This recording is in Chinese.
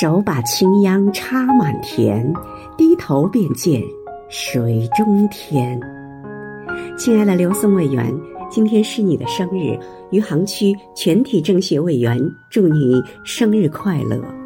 手把青秧插满田低头便见水中天亲爱的刘松委员今天是你的生日余杭区全体政协委员祝你生日快乐。